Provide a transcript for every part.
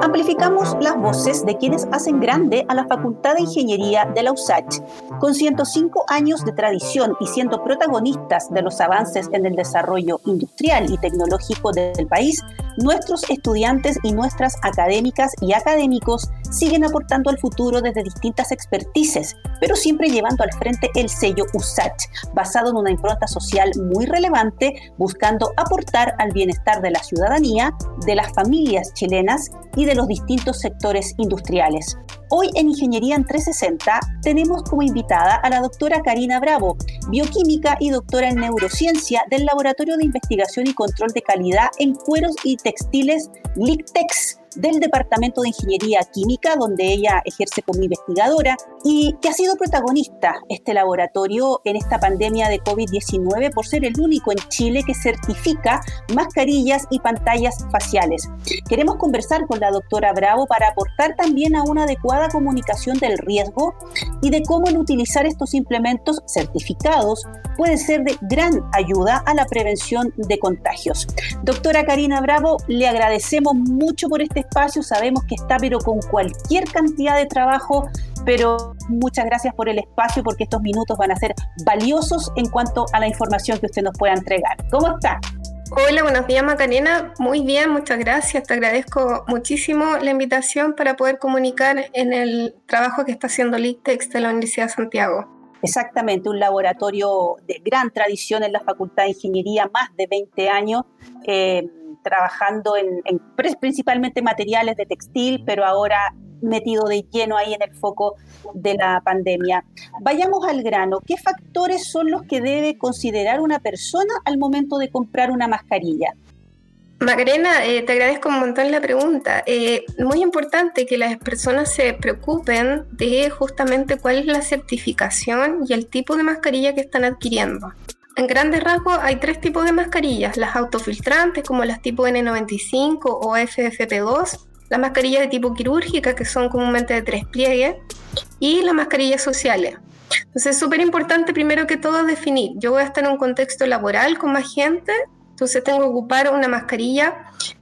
Amplificamos las voces de quienes hacen grande a la Facultad de Ingeniería de la USACH. Con 105 años de tradición y siendo protagonistas de los avances en el desarrollo industrial y tecnológico del país, nuestros estudiantes y nuestras académicas y académicos siguen aportando al futuro desde distintas expertices, pero siempre llevando al frente el sello USACH, basado en una impronta social muy relevante, buscando aportar al bienestar de la ciudadanía, de las familias chilenas y de los distintos sectores industriales. Hoy en Ingeniería en 360 tenemos como invitada a la doctora Karina Bravo, bioquímica y doctora en neurociencia del Laboratorio de Investigación y Control de Calidad en Cueros y Textiles LICTEX del Departamento de Ingeniería Química, donde ella ejerce como investigadora, y que ha sido protagonista este laboratorio en esta pandemia de COVID-19 por ser el único en Chile que certifica mascarillas y pantallas faciales. Queremos conversar con la doctora Bravo para aportar también a una adecuada comunicación del riesgo y de cómo el utilizar estos implementos certificados puede ser de gran ayuda a la prevención de contagios. Doctora Karina Bravo, le agradecemos mucho por este espacio, sabemos que está pero con cualquier cantidad de trabajo, pero muchas gracias por el espacio porque estos minutos van a ser valiosos en cuanto a la información que usted nos pueda entregar. ¿Cómo está? Hola, buenos días Macarena. Muy bien, muchas gracias. Te agradezco muchísimo la invitación para poder comunicar en el trabajo que está haciendo LICTEX de la Universidad de Santiago. Exactamente, un laboratorio de gran tradición en la Facultad de Ingeniería, más de 20 años. Eh, trabajando en, principalmente materiales de textil, pero ahora metido de lleno ahí en el foco de la pandemia. Vayamos al grano. ¿Qué factores son los que debe considerar una persona al momento de comprar una mascarilla? Macarena, eh, te agradezco un montón la pregunta. Eh, muy importante que las personas se preocupen de justamente cuál es la certificación y el tipo de mascarilla que están adquiriendo. En grandes rasgos hay tres tipos de mascarillas, las autofiltrantes como las tipo N95 o FFP2, las mascarillas de tipo quirúrgica que son comúnmente de tres pliegues y las mascarillas sociales. Entonces es súper importante primero que todo definir, yo voy a estar en un contexto laboral con más gente, entonces tengo que ocupar una mascarilla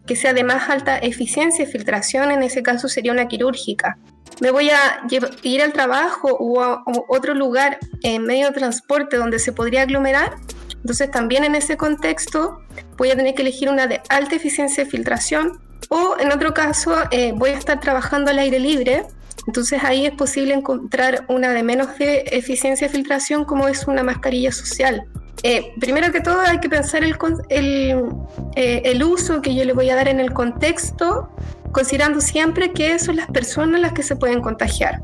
que sea de más alta eficiencia y filtración, en ese caso sería una quirúrgica me voy a ir al trabajo o a otro lugar en medio de transporte donde se podría aglomerar, entonces también en ese contexto voy a tener que elegir una de alta eficiencia de filtración o en otro caso eh, voy a estar trabajando al aire libre, entonces ahí es posible encontrar una de menos de eficiencia de filtración como es una mascarilla social. Eh, primero que todo hay que pensar el, eh, el uso que yo le voy a dar en el contexto considerando siempre que son las personas las que se pueden contagiar.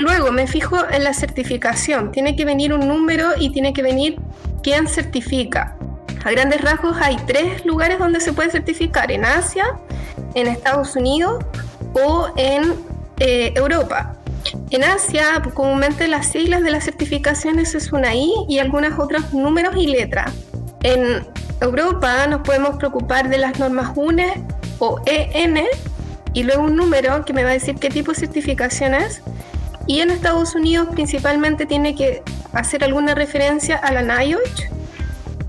Luego me fijo en la certificación. Tiene que venir un número y tiene que venir quién certifica. A grandes rasgos hay tres lugares donde se puede certificar, en Asia, en Estados Unidos o en eh, Europa. En Asia, comúnmente las siglas de las certificaciones es una I y algunos otros números y letras. En Europa nos podemos preocupar de las normas UNE o EN, y luego un número que me va a decir qué tipo de certificación es. Y en Estados Unidos principalmente tiene que hacer alguna referencia a la NIOSH,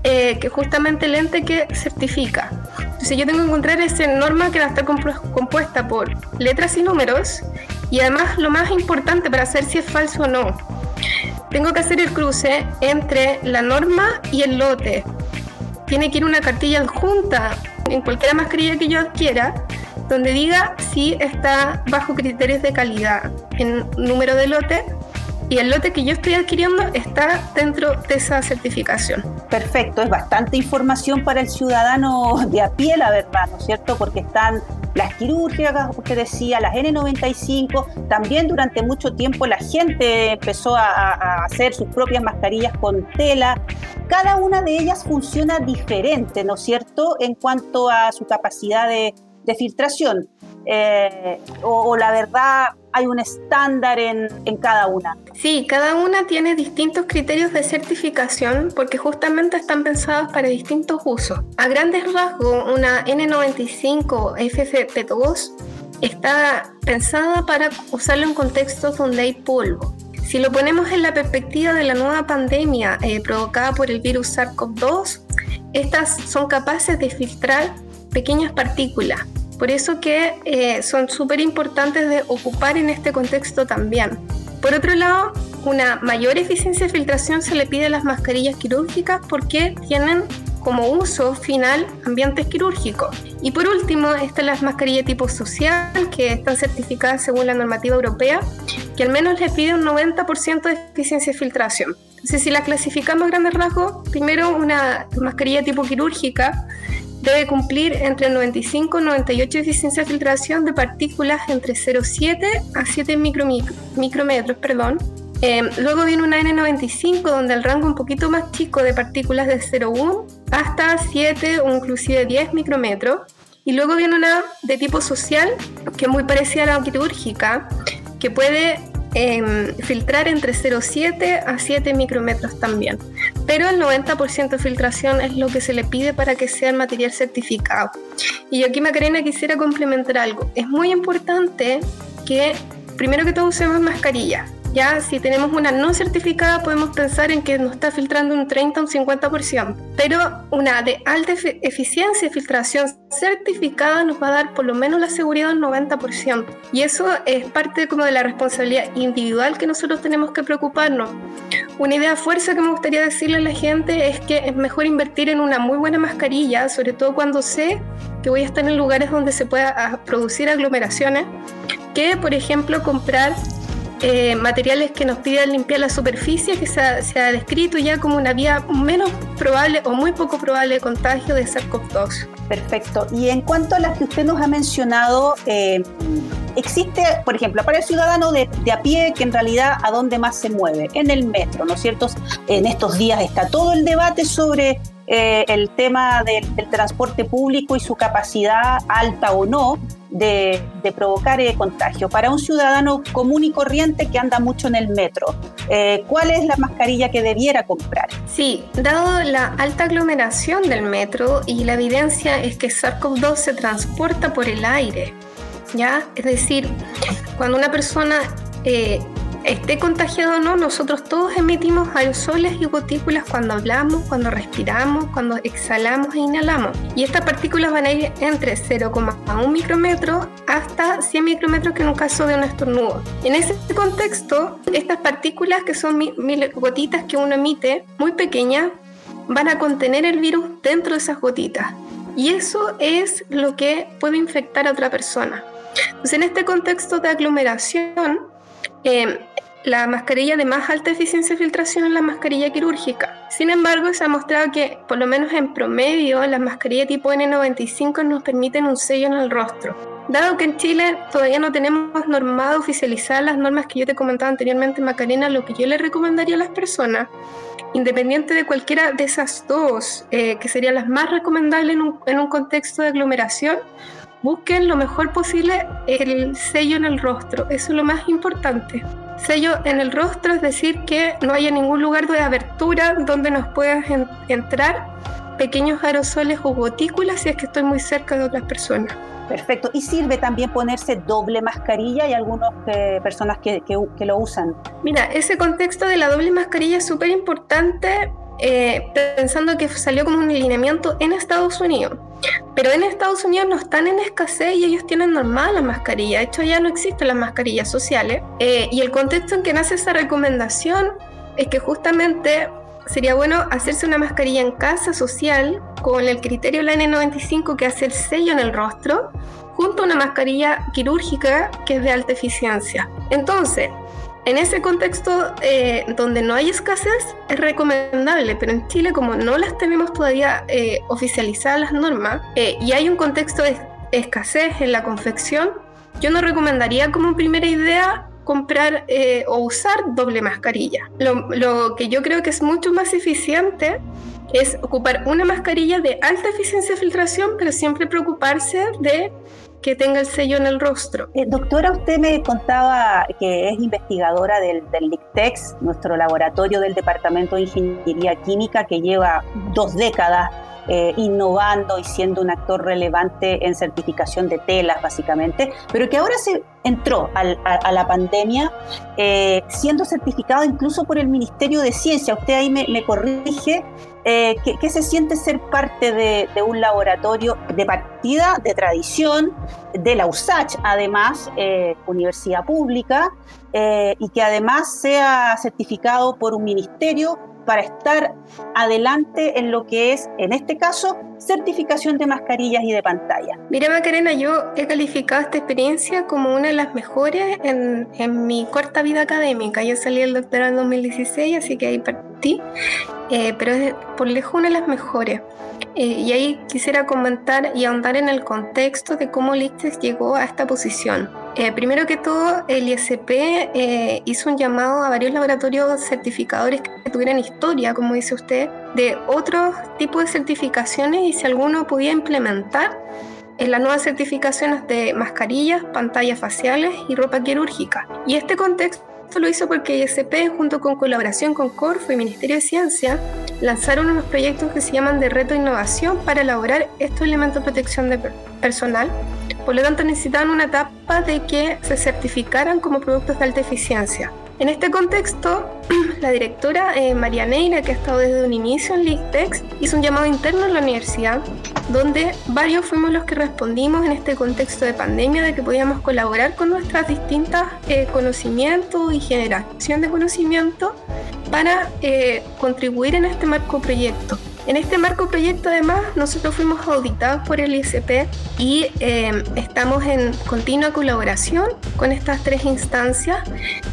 eh, que justamente el ente que certifica. Entonces yo tengo que encontrar esa norma que va a estar compuesta por letras y números y además lo más importante para saber si es falso o no. Tengo que hacer el cruce entre la norma y el lote. Tiene que ir una cartilla adjunta en cualquier mascarilla que yo adquiera donde diga si está bajo criterios de calidad en número de lote y el lote que yo estoy adquiriendo está dentro de esa certificación. Perfecto, es bastante información para el ciudadano de a pie, la verdad, ¿no es cierto? Porque están las quirúrgicas, usted decía, las N95, también durante mucho tiempo la gente empezó a, a, hacer sus propias mascarillas con tela. Cada una de ellas funciona diferente, ¿no es cierto?, en cuanto a su capacidad de, de filtración. Eh, o, la verdad hay un estándar en, en, cada una? Sí, cada una tiene distintos criterios de certificación porque justamente están pensados para distintos usos. A grandes rasgos, una N95 FFP2 está pensada para usarlo en contextos donde hay polvo. Si lo ponemos en la perspectiva de la nueva pandemia eh, provocada por el virus SARS-CoV-2, estas son capaces de filtrar pequeñas partículas. Por eso que eh, son súper importantes de ocupar en este contexto también. Por otro lado, una mayor eficiencia de filtración se le pide a las mascarillas quirúrgicas porque tienen como uso final ambientes quirúrgicos. Y por último, están las mascarillas tipo social que están certificadas según la normativa europea, que al menos les pide un 90% de eficiencia de filtración. Entonces, si la clasificamos a grandes rasgos, primero una mascarilla tipo quirúrgica debe cumplir entre 95 y 98 de eficiencia de filtración de partículas entre 0,7 a 7 micrometros. Perdón. Em, luego viene una N95 donde el rango un poquito más chico de partículas de 0,1 hasta 7 o inclusive 10 micrometros. Y luego viene una de tipo social que es muy parecida a la quirúrgica, que puede Em, filtrar entre 0,7 a 7 micrometros también. Pero el 90% de filtración es lo que se le pide para que sea el material certificado. Y yo aquí, Macarena, quisiera complementar algo. Es muy importante que, primero que todo, usemos mascarilla. Ya si tenemos una no certificada podemos pensar en que nos está filtrando un 30 o un 50%, pero una de alta eficiencia de filtración certificada nos va a dar por lo menos la seguridad del 90%. Y eso es parte como de la responsabilidad individual que nosotros tenemos que preocuparnos. Una idea fuerza que me gustaría decirle a la gente es que es mejor invertir en una muy buena mascarilla, sobre todo cuando sé que voy a estar en lugares donde se pueda ah, producir aglomeraciones, que por ejemplo comprar eh, materiales que nos piden limpiar la superficie, que se ha, descrito ya como una vía menos probable o muy poco probable de contagio de SARS-CoV-2. Perfecto. Y en cuanto a las que usted nos ha mencionado, eh, existe, por ejemplo, para el ciudadano de, a pie, que en realidad a dónde más se mueve, en el metro, ¿no es cierto? En estos días está todo el debate sobre eh, el tema del, transporte público y su capacidad alta o no de, provocar eh, contagio. Para un ciudadano común y corriente que anda mucho en el metro, eh, ¿cuál es la mascarilla que debiera comprar? Sí, dado la alta aglomeración del metro y la evidencia es que SARS-CoV-2 se transporta por el aire, ¿ya? Es decir, cuando una persona esté contagiado o no, nosotros todos emitimos aerosoles y gotículas cuando hablamos, cuando respiramos, cuando exhalamos e inhalamos. Y estas partículas van a ir entre 0,1 micrómetro hasta 100 micrómetros, que en un caso de un estornudo. En ese contexto, estas partículas, que son gotitas que uno emite, muy pequeñas, van a contener el virus dentro de esas gotitas. Y eso es lo que puede infectar a otra persona. Entonces, en este contexto de aglomeración, eh, la mascarilla de más alta eficiencia de filtración es la mascarilla quirúrgica. Sin embargo, se ha mostrado que, por lo menos en promedio, las mascarillas tipo N95 nos permiten un sello en el rostro. Dado que en Chile todavía no tenemos normado oficializar las normas que yo te comentaba anteriormente, Macarena, lo que yo le recomendaría a las personas, independiente de cualquiera de esas dos, eh, que serían las más recomendables en un, en un contexto de aglomeración, busquen lo mejor posible el sello en el rostro. Eso es lo más importante. Sello en el rostro es decir que no haya ningún lugar de abertura donde nos puedan entrar pequeños aerosoles o gotículas si es que estoy muy cerca de otras personas. Perfecto. ¿Y sirve también ponerse doble mascarilla? Hay algunas eh, personas que, que, lo usan. Mira, ese contexto de la doble mascarilla es súper importante eh, pensando que salió como un alineamiento en Estados Unidos. Pero en Estados Unidos no están en escasez y ellos tienen normal la mascarilla. De hecho, ya no existen las mascarillas sociales. Eh, y el contexto en que nace esa recomendación es que justamente sería bueno hacerse una mascarilla en casa social con el criterio la N95 que hace el sello en el rostro, junto a una mascarilla quirúrgica que es de alta eficiencia. Entonces, en ese contexto eh, donde no hay escasez es recomendable, pero en Chile como no las tenemos todavía eh, oficializadas las normas eh, y hay un contexto de escasez en la confección, yo no recomendaría como primera idea comprar o usar doble mascarilla. Lo, lo que yo creo que es mucho más eficiente es ocupar una mascarilla de alta eficiencia de filtración, pero siempre preocuparse de que tenga el sello en el rostro. Eh, doctora, usted me contaba que es investigadora del, LICTEX, nuestro laboratorio del Departamento de Ingeniería Química, que lleva dos décadas eh, innovando y siendo un actor relevante en certificación de telas, básicamente, pero que ahora se entró a, la pandemia eh, siendo certificado incluso por el Ministerio de Ciencia. Usted ahí me, corrige. Eh, ¿qué, se siente ser parte de, un laboratorio de partida, de tradición, de la USACH, además, universidad pública, y que además sea certificado por un ministerio para estar adelante en lo que es, en este caso, certificación de mascarillas y de pantalla. Mira Macarena, yo he calificado esta experiencia como una de las mejores en, en mi corta vida académica. Yo salí del doctorado en 2016, así que ahí partí, eh, pero es por lejos una de las mejores. Eh, y ahí quisiera comentar y ahondar en el contexto de cómo Lichtenstein llegó a esta posición. Eh, primero que todo, el ISP eh, hizo un llamado a varios laboratorios certificadores que tuvieran historia, como dice usted, de otros tipos de certificaciones y si alguno podía implementar en las nuevas certificaciones de mascarillas, pantallas faciales y ropa quirúrgica. Y este contexto esto lo hizo porque ISP, junto con colaboración con Corfo y Ministerio de Ciencia, lanzaron unos proyectos que se llaman de reto innovación para elaborar estos elementos de protección de personal. Por lo tanto, necesitaban una etapa de que se certificaran como productos de alta eficiencia. En este contexto, la directora eh, María Neira, que ha estado desde un inicio en LICTEX, hizo un llamado interno en la universidad, donde varios fuimos los que respondimos en este contexto de pandemia de que podíamos colaborar con nuestras distintas eh, conocimientos y generación de conocimiento para eh, contribuir en este marco proyecto. En este marco proyecto además nosotros fuimos auditados por el ISP y em, estamos en continua colaboración con estas tres instancias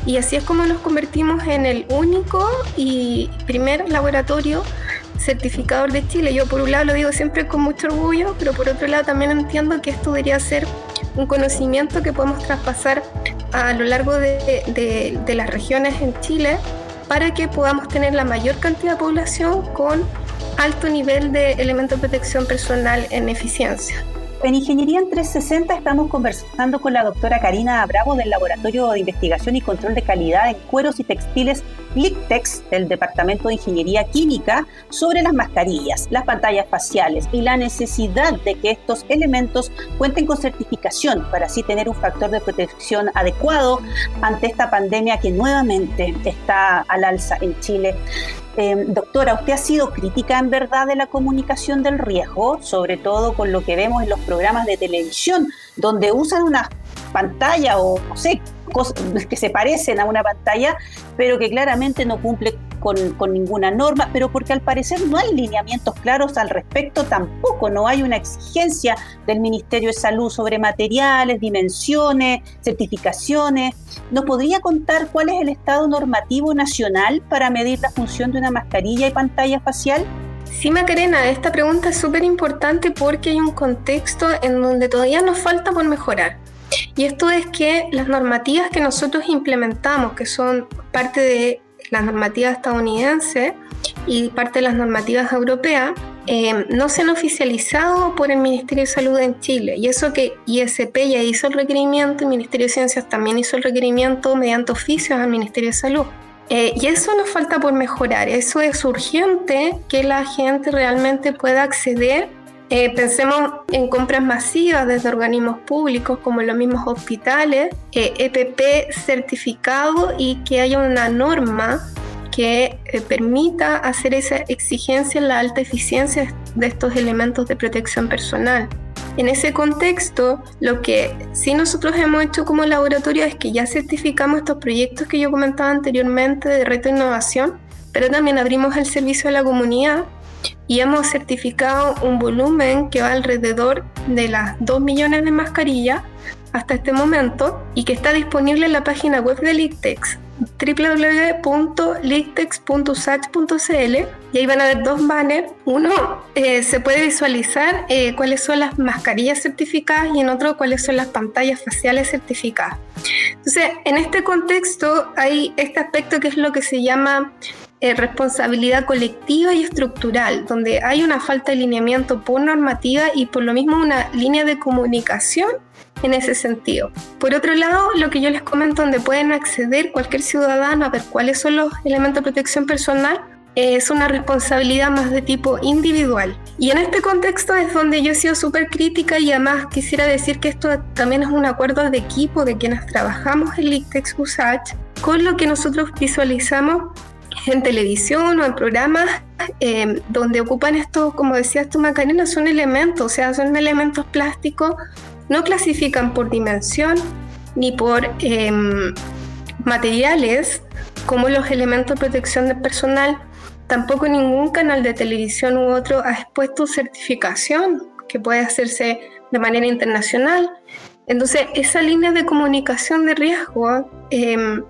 y así es como nos convertimos en el único y primer laboratorio certificador de Chile. Yo por un lado lo digo siempre con mucho orgullo, pero por otro lado también entiendo que esto debería ser un conocimiento que podemos traspasar a lo largo de, de las regiones en Chile para que podamos tener la mayor cantidad de población con alto nivel de elementos de protección personal en eficiencia. En Ingeniería en 360 estamos conversando con la doctora Karina Bravo del Laboratorio de Investigación y Control de Calidad en Cueros y Textiles LICTEX del Departamento de Ingeniería Química sobre las mascarillas, las pantallas faciales y la necesidad de que estos elementos cuenten con certificación para así tener un factor de protección adecuado ante esta pandemia que nuevamente está al alza en Chile. Em, doctora, usted ha sido crítica en verdad de la comunicación del riesgo, sobre todo con lo que vemos en los programas de televisión, donde usan una pantalla o no sé, cosas que se parecen a una pantalla, pero que claramente no cumple con, ninguna norma, pero porque al parecer no hay lineamientos claros al respecto tampoco, no hay una exigencia del Ministerio de Salud sobre materiales, dimensiones, certificaciones. ¿Nos podría contar cuál es el estado normativo nacional para medir la función de una mascarilla y pantalla facial? Sí, Macarena, esta pregunta es súper importante porque hay un contexto en donde todavía nos falta por mejorar. Y esto es que las normativas que nosotros implementamos, que son parte de las normativas estadounidenses y parte de las normativas europeas, eh, no se han oficializado por el Ministerio de Salud en Chile. Y eso que ISP ya hizo el requerimiento, el Ministerio de Ciencias también hizo el requerimiento mediante oficios al Ministerio de Salud. Eh, y eso nos falta por mejorar. Eso es urgente que la gente realmente pueda acceder eh, pensemos en compras masivas desde organismos públicos como los mismos hospitales, EPP e certificado y que haya una norma que eh, permita hacer esa exigencia en la alta eficiencia de estos elementos de protección personal. En ese contexto, lo que sí nosotros hemos hecho como laboratorio es que ya certificamos estos proyectos que yo comentaba anteriormente de reto de innovación, pero también abrimos el servicio a la comunidad y hemos certificado un volumen que va alrededor de las 2 millones de mascarillas hasta este momento y que está disponible en la página web de Lictex www.lictex.usach.cl y ahí van a ver dos banners. Uno eh, se puede visualizar eh, cuáles son las mascarillas certificadas y en otro cuáles son las pantallas faciales certificadas. Entonces, en este contexto hay este aspecto que es lo que se llama eh, responsabilidad colectiva y estructural, donde hay una falta de lineamiento por normativa y por lo mismo una línea de comunicación en ese sentido. Por otro lado, lo que yo les comento, donde pueden acceder cualquier ciudadano a ver cuáles son los elementos de protección personal, es una responsabilidad más de tipo individual. Y en este contexto es donde yo he sido súper crítica y además quisiera decir que esto también es un acuerdo de equipo de quienes trabajamos en LICTEX USACH con lo que nosotros visualizamos en televisión o en programas eh, donde ocupan esto, como decías tú Macarena, son elementos, o sea, son elementos plásticos, no clasifican por dimensión ni por em, materiales como los elementos de protección del personal, tampoco ningún canal de televisión u otro ha expuesto certificación que puede hacerse de manera internacional. Entonces, esa línea de comunicación de riesgo, em,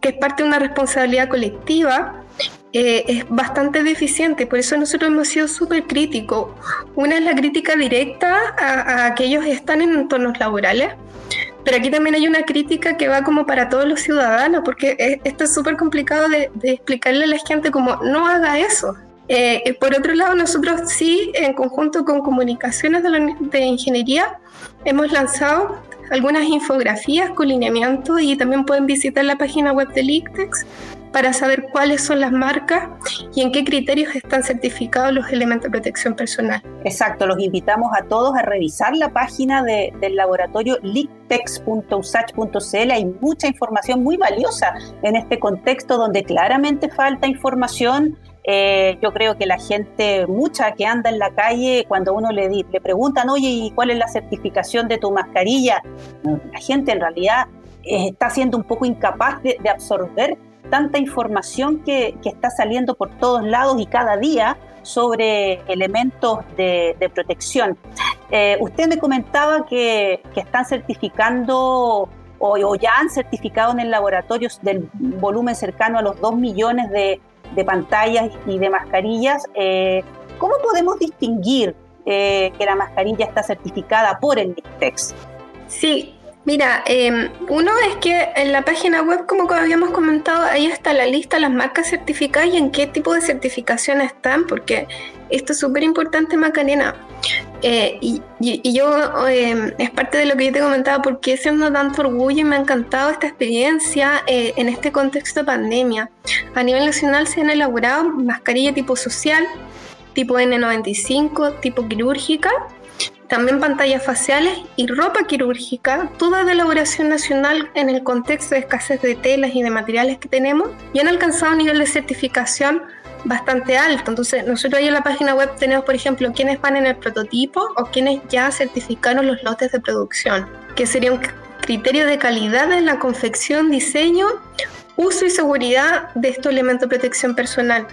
que es parte de una responsabilidad colectiva, eh, es bastante deficiente, por eso nosotros hemos sido súper críticos. Una es la crítica directa a, aquellos que están en entornos laborales, pero aquí también hay una crítica que va como para todos los ciudadanos, porque esto es súper complicado de, explicarle a la gente como no haga eso. Eh, por otro lado, nosotros sí, en conjunto con comunicaciones de ingeniería, hemos lanzado algunas infografías con lineamiento y también pueden visitar la página web de LICTEX para saber cuáles son las marcas y en qué criterios están certificados los elementos de protección personal. Exacto, los invitamos a todos a revisar la página del laboratorio lictex.usach.cl. Hay mucha información muy valiosa en este contexto donde claramente falta información eh, yo creo que la gente, mucha que anda en la calle, cuando uno le, le preguntan, oye, ¿y cuál es la certificación de tu mascarilla? La gente en realidad eh, está siendo un poco incapaz de absorber tanta información que, está saliendo por todos lados y cada día sobre elementos de, protección. Eh, usted me comentaba que, están certificando o, ya han certificado en el laboratorio del volumen cercano a los 2 millones de, pantallas y de mascarillas. Eh, ¿Cómo podemos distinguir eh, que la mascarilla está certificada por el NICTEX? Sí, Mira, em, uno es que en la página web, como habíamos comentado, ahí está la lista las marcas certificadas y en qué tipo de certificación están, porque esto es súper importante, Macarena. Eh, y, yo, em, es parte de lo que yo te comentaba, porque siendo tanto orgullo y me ha encantado esta experiencia eh, en este contexto de pandemia. A nivel nacional se han elaborado mascarilla tipo social, tipo N95, tipo quirúrgica también pantallas faciales y ropa quirúrgica, toda de elaboración nacional en el contexto de escasez de telas y de materiales que tenemos, y han alcanzado un nivel de certificación bastante alto. Entonces, nosotros ahí en la página web tenemos, por ejemplo, quienes van en el prototipo o quienes ya certificaron los lotes de producción, que sería un criterio de calidad en la confección, diseño, uso y seguridad de estos elementos de protección personal.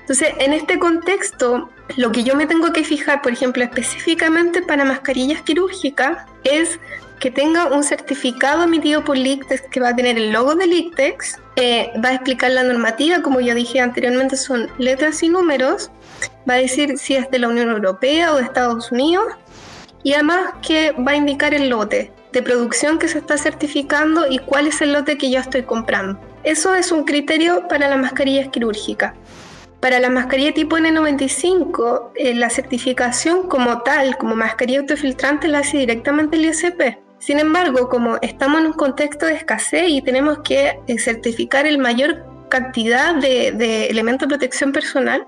Entonces, en este contexto, lo que yo me tengo que fijar, por ejemplo, específicamente para mascarillas quirúrgicas, es que tenga un certificado emitido por LICTEX que va a tener el logo de LICTEX, eh, va a explicar la normativa, como ya dije anteriormente, son letras y números, va a decir si es de la Unión Europea o de Estados Unidos, y además que va a indicar el lote de producción que se está certificando y cuál es el lote que yo estoy comprando. Eso es un criterio para las mascarillas quirúrgicas. Para la mascarilla tipo N95, eh, la certificación como tal, como mascarilla autofiltrante, la hace directamente el ISP. Sin embargo, como estamos en un contexto de escasez y tenemos que eh, certificar el mayor cantidad de, elementos de protección personal,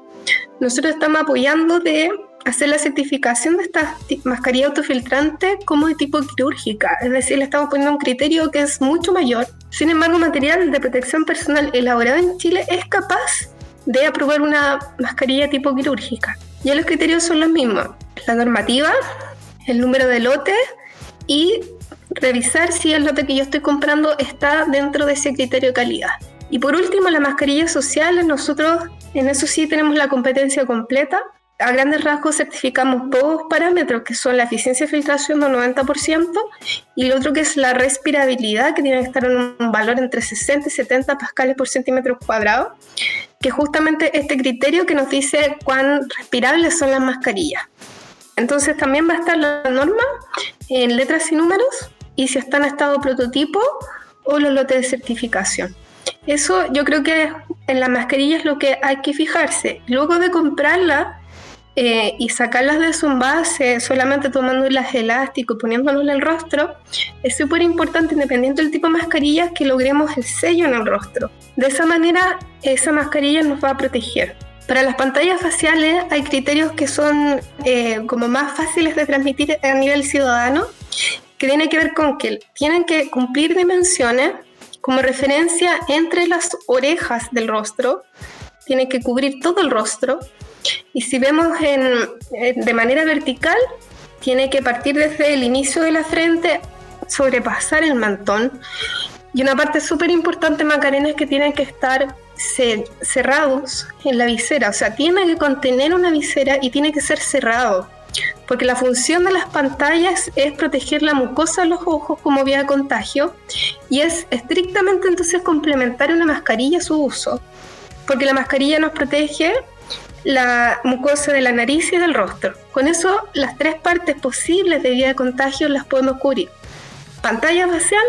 nosotros estamos apoyando de hacer la certificación de esta mascarilla autofiltrante como de tipo quirúrgica, es decir, le estamos poniendo un criterio que es mucho mayor. Sin embargo, material de protección personal elaborado en Chile es capaz de aprobar una mascarilla tipo quirúrgica. Ya los criterios son los mismos. La normativa, el número de lote y revisar si el lote que yo estoy comprando está dentro de ese criterio de calidad. Y por último, las mascarillas sociales, nosotros en eso sí tenemos la competencia completa. A grandes rasgos certificamos dos parámetros, que son la eficiencia de filtración del 90% y el otro que es la respirabilidad, que tiene que estar en un valor entre 60 y 70 pascales por centímetro cuadrado que justamente este criterio que nos dice cuán respirables son las mascarillas. Entonces también va a estar la norma en letras y números y si está en estado prototipo o los lotes de certificación. Eso yo creo que en las mascarillas es lo que hay que fijarse. Luego de comprarla eh, y sacarlas de su envase solamente tomando las elásticos y poniéndolos en el rostro, es súper importante, independiente del tipo de mascarilla, que logremos el sello en el rostro. De esa manera, esa mascarilla nos va a proteger. Para las pantallas faciales hay criterios que son eh, como más fáciles de transmitir a nivel ciudadano, que tiene que ver con que tienen que cumplir dimensiones como referencia entre las orejas del rostro, tiene que cubrir todo el rostro, y si vemos en, de manera vertical, tiene que partir desde el inicio de la frente, sobrepasar el mantón. Y una parte súper importante, Macarena, es que tienen que estar cerrados en la visera, o sea, tiene que contener una visera y tiene que ser cerrado, porque la función de las pantallas es proteger la mucosa de los ojos como vía de contagio y es estrictamente entonces complementar una mascarilla a su uso, porque la mascarilla nos protege la mucosa de la nariz y del rostro. Con eso, las tres partes posibles de vía de contagio las podemos cubrir. Pantalla facial,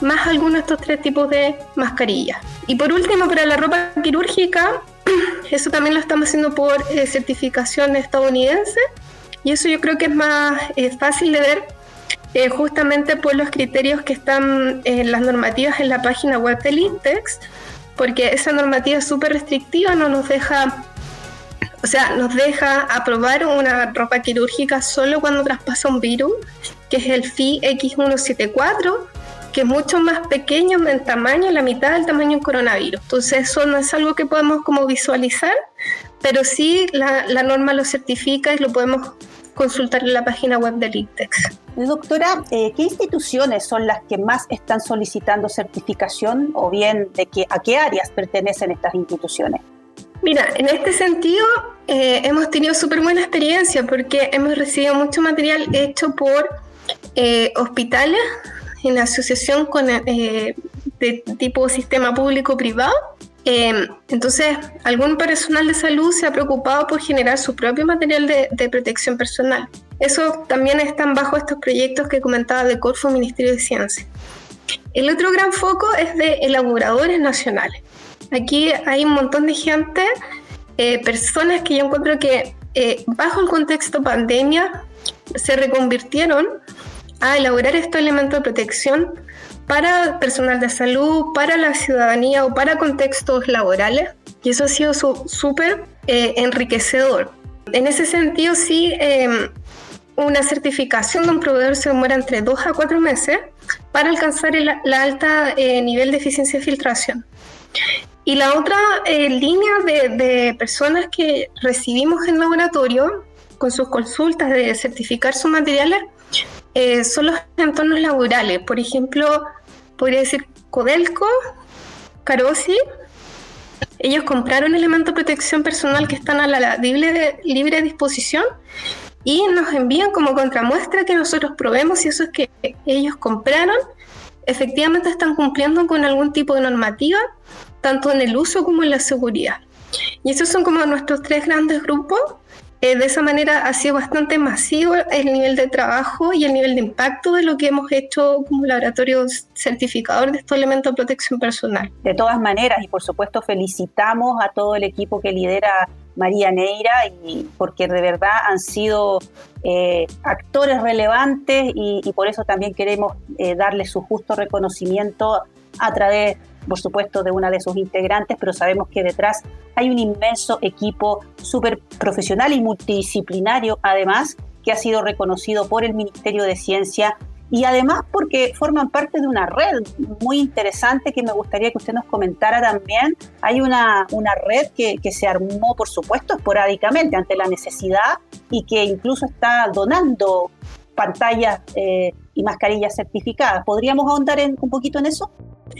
más algunos de estos tres tipos de mascarillas. Y por último, para la ropa quirúrgica, eso también lo estamos haciendo por eh, certificación estadounidense. Y eso yo creo que es más eh, fácil de ver eh, justamente por los criterios que están en las normativas en la página web del INTEX, porque esa normativa es súper restrictiva, no nos deja, o sea, nos deja aprobar una ropa quirúrgica solo cuando traspasa un virus, que es el FI X174 que es mucho más pequeño en tamaño, la mitad del tamaño del coronavirus. Entonces eso no es algo que podemos como visualizar, pero sí la, norma lo certifica y lo podemos consultar en la página web del INTEX. Doctora, eh, ¿qué instituciones son las que más están solicitando certificación o bien de qué, a qué áreas pertenecen estas instituciones? Mira, en este sentido eh, hemos tenido súper buena experiencia porque hemos recibido mucho material hecho por eh, hospitales en asociación con, eh, de tipo sistema público-privado. Eh, entonces, algún personal de salud se ha preocupado por generar su propio material de, protección personal. Eso también están bajo estos proyectos que comentaba de Corfo Ministerio de Ciencia. El otro gran foco es de elaboradores nacionales. Aquí hay un montón de gente, eh, personas que yo encuentro que bajo el contexto pandemia se reconvirtieron a elaborar estos elementos de protección para personal de salud, para la ciudadanía o para contextos laborales. Y eso ha sido súper eh, enriquecedor. En ese sentido, sí, em, una certificación de un proveedor se demora entre dos a cuatro meses para alcanzar el la alta eh, nivel de eficiencia de filtración. Y la otra eh, línea de, personas que recibimos en laboratorio con sus consultas de certificar sus materiales eh, son los entornos laborales. Por ejemplo, podría decir Codelco, Carosi. Ellos compraron elementos de protección personal que están a la libre, libre disposición y nos envían como contramuestra que nosotros probemos si eso es que ellos compraron efectivamente están cumpliendo con algún tipo de normativa, tanto en el uso como en la seguridad. Y esos son como nuestros tres grandes grupos eh, de esa manera ha sido bastante masivo el nivel de trabajo y el nivel de impacto de lo que hemos hecho como laboratorio certificador de estos elementos de protección personal. De todas maneras, y por supuesto felicitamos a todo el equipo que lidera María Neira, y porque de verdad han sido eh, actores relevantes y, por eso también queremos eh, darle su justo reconocimiento a través por supuesto, de una de sus integrantes, pero sabemos que detrás hay un inmenso equipo súper profesional y multidisciplinario, además, que ha sido reconocido por el Ministerio de Ciencia y además porque forman parte de una red muy interesante que me gustaría que usted nos comentara también. Hay una, una red que, que, se armó, por supuesto, esporádicamente ante la necesidad y que incluso está donando pantallas eh, y mascarillas certificadas. ¿Podríamos ahondar en, un poquito en eso?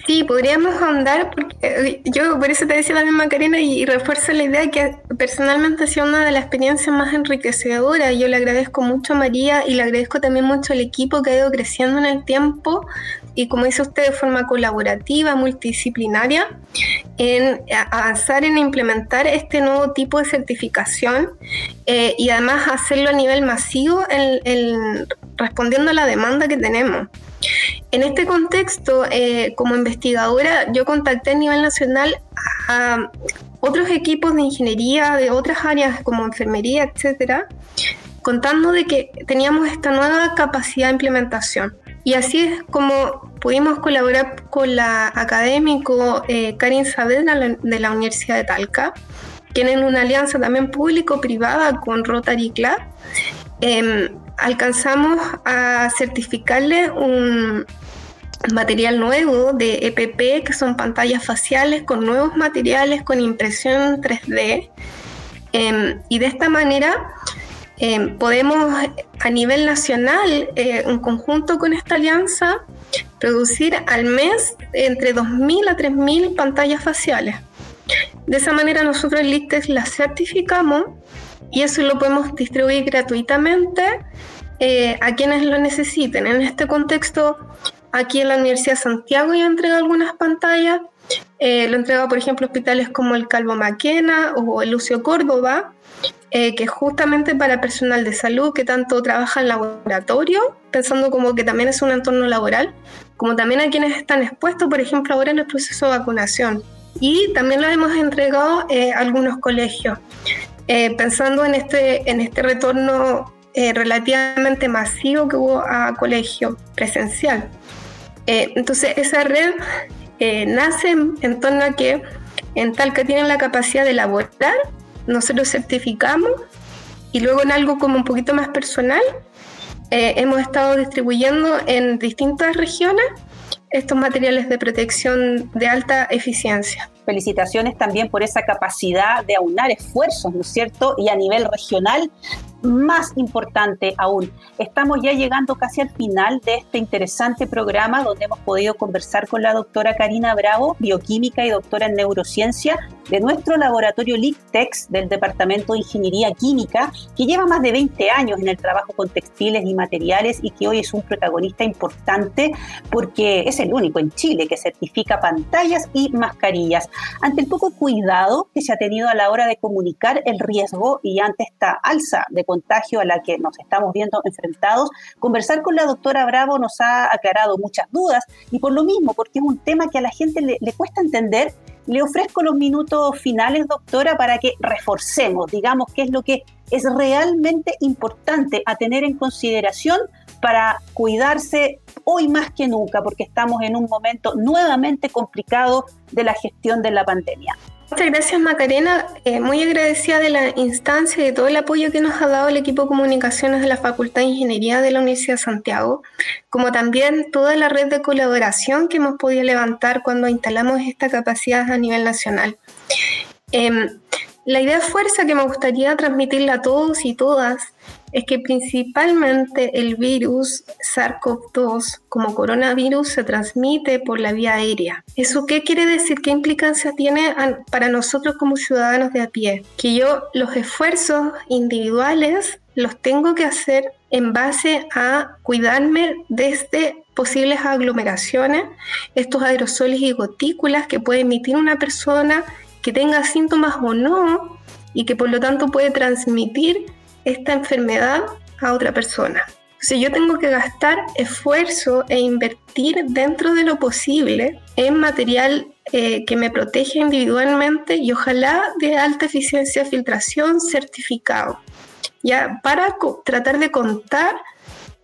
Sí, podríamos ahondar, porque eh, yo por eso te decía también Macarena y, refuerzo la idea que personalmente ha sido una de las experiencias más enriquecedoras. Yo le agradezco mucho a María y le agradezco también mucho al equipo que ha ido creciendo en el tiempo y como dice usted, de forma colaborativa, multidisciplinaria, en avanzar en implementar este nuevo tipo de certificación eh, y además hacerlo a nivel masivo respondiendo a la demanda que tenemos. En este contexto, eh, como investigadora, yo contacté a nivel nacional a otros equipos de ingeniería de otras áreas como enfermería, etcétera, contando de que teníamos esta nueva capacidad de implementación. Y así es como pudimos colaborar con la académico eh, Karin Saavedra de la Universidad de Talca, tienen una alianza también público-privada con Rotary Club, em, alcanzamos a certificarle un material nuevo de EPP, que son pantallas faciales con nuevos materiales con impresión 3D. Em, y de esta manera em, podemos a nivel nacional, eh, en conjunto con esta alianza, producir al mes entre 2.000 a 3.000 pantallas faciales. De esa manera nosotros el ICTEX las certificamos y eso lo podemos distribuir gratuitamente eh, a quienes lo necesiten. En este contexto, aquí en la Universidad de Santiago ya entrega algunas pantallas. Eh, lo entrega, por ejemplo, hospitales como el Calvo Maquena o el Lucio Córdoba, eh, que justamente para personal de salud que tanto trabaja en laboratorio, pensando como que también es un entorno laboral, como también a quienes están expuestos, por ejemplo, ahora en el proceso de vacunación. Y también lo hemos entregado a algunos colegios. Eh, pensando en este, en este retorno eh, relativamente masivo que hubo a colegio presencial. Eh, entonces, esa red nace en, torno a que en tal que tienen la capacidad de elaborar, nosotros certificamos y luego en algo como un poquito más personal, hemos estado distribuyendo en distintas regiones estos materiales de protección de alta eficiencia. Felicitaciones también por esa capacidad de aunar esfuerzos, ¿no es cierto? Y a nivel regional más importante aún, estamos ya llegando casi al final de este interesante programa donde hemos podido conversar con la doctora Karina Bravo, bioquímica y doctora en neurociencia de nuestro laboratorio LICTEX del Departamento de Ingeniería Química, que lleva más de 20 años en el trabajo con textiles y materiales y que hoy es un protagonista importante porque es el único en Chile que certifica pantallas y mascarillas. Ante el poco cuidado que se ha tenido a la hora de comunicar el riesgo y ante esta alza de contagio a la que nos estamos viendo enfrentados, conversar con la doctora Bravo nos ha aclarado muchas dudas y por lo mismo, porque es un tema que a la gente le, le cuesta entender, le ofrezco los minutos finales, doctora, para que reforcemos, digamos, qué es lo que es realmente importante a tener en consideración para cuidarse hoy más que nunca, porque estamos en un momento nuevamente complicado de la gestión de la pandemia. Muchas gracias Macarena, eh, muy agradecida de la instancia y de todo el apoyo que nos ha dado el equipo de comunicaciones de la Facultad de Ingeniería de la Universidad de Santiago, como también toda la red de colaboración que hemos podido levantar cuando instalamos esta capacidad a nivel nacional. Em, la idea fuerza que me gustaría transmitirle a todos y todas es que principalmente el virus SARS-CoV-2 como coronavirus se transmite por la vía aérea. ¿Eso qué quiere decir? ¿Qué implicancia tiene para nosotros como ciudadanos de a pie? Que yo los esfuerzos individuales los tengo que hacer en base a cuidarme desde posibles aglomeraciones, estos aerosoles y gotículas que puede emitir una persona que tenga síntomas o no y que por lo tanto puede transmitir esta enfermedad a otra persona. Si yo tengo que gastar esfuerzo e invertir dentro de lo posible en material eh, que me protege individualmente y ojalá de alta eficiencia filtración certificado, ya para tratar de contar,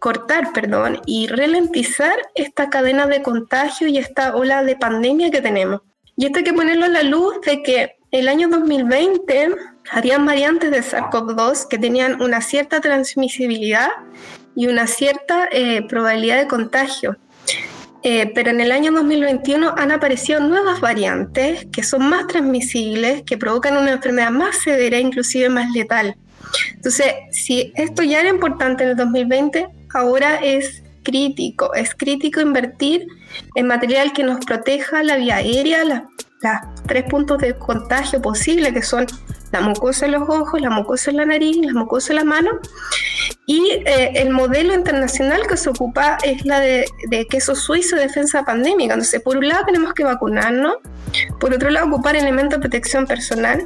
cortar, perdón, y ralentizar esta cadena de contagio y esta ola de pandemia que tenemos. Y esto hay que ponerlo a la luz de que el año 2020 habían variantes de SARS-CoV-2 que tenían una cierta transmisibilidad y una cierta eh, probabilidad de contagio. Eh, pero en el año 2021 han aparecido nuevas variantes que son más transmisibles, que provocan una enfermedad más severa, inclusive más letal. Entonces, si esto ya era importante en el 2020, ahora es crítico, es crítico invertir en material que nos proteja la vía aérea, las tres puntos de contagio posibles, que son la mucosa en los ojos, la mucosa en la nariz, la mucosa en la mano. Y eh, el modelo internacional que se ocupa es la de, de, queso suizo de defensa pandémica. Entonces, por un lado tenemos que vacunarnos, por otro lado ocupar elementos de protección personal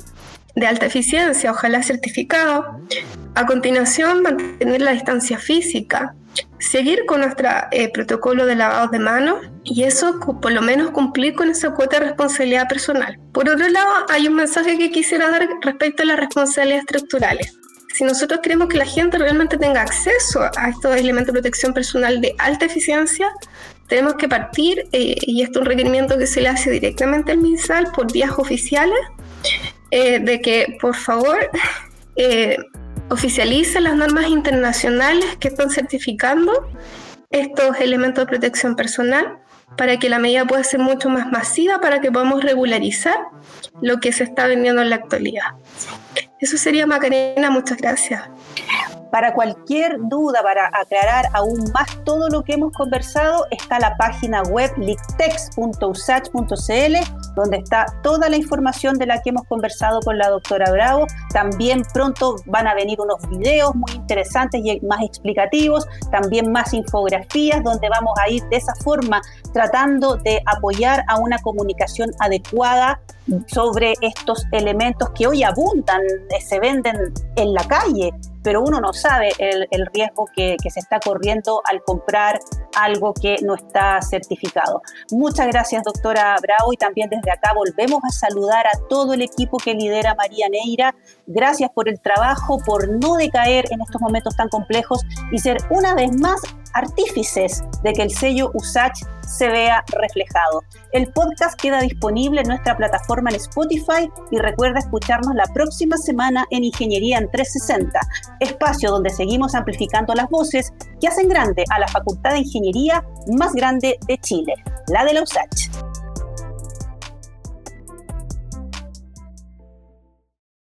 de alta eficiencia, ojalá certificado. A continuación, mantener la distancia física, seguir con nuestro eh, protocolo de lavado de manos y eso por lo menos cumplir con esa cuota de responsabilidad personal. Por otro lado, hay un mensaje que quisiera dar respecto a las responsabilidades estructurales. Si nosotros queremos que la gente realmente tenga acceso a estos elementos de protección personal de alta eficiencia, tenemos que partir, eh, y esto es un requerimiento que se le hace directamente al MinSal por vías oficiales, eh, de que por favor eh, oficialice las normas internacionales que están certificando estos elementos de protección personal para que la medida pueda ser mucho más masiva, para que podamos regularizar lo que se está vendiendo en la actualidad. Eso sería Macarena, muchas gracias. Para cualquier duda, para aclarar aún más todo lo que hemos conversado, está la página web lictex.usach.cl, donde está toda la información de la que hemos conversado con la doctora Bravo. También pronto van a venir unos videos muy interesantes y más explicativos, también más infografías, donde vamos a ir de esa forma tratando de apoyar a una comunicación adecuada sobre estos elementos que hoy abundan, eh, se venden en la calle, pero uno no sabe el, riesgo que, que, se está corriendo al comprar algo que no está certificado. Muchas gracias, doctora Bravo, y también desde acá volvemos a saludar a todo el equipo que lidera María Neira. Gracias por el trabajo, por no decaer en estos momentos tan complejos y ser una vez más artífices de que el sello USACH se vea reflejado. El podcast queda disponible en nuestra plataforma en Spotify y recuerda escucharnos la próxima semana en Ingeniería en 360, espacio donde seguimos amplificando las voces que hacen grande a la Facultad de Ingeniería más grande de Chile, la de la USACH.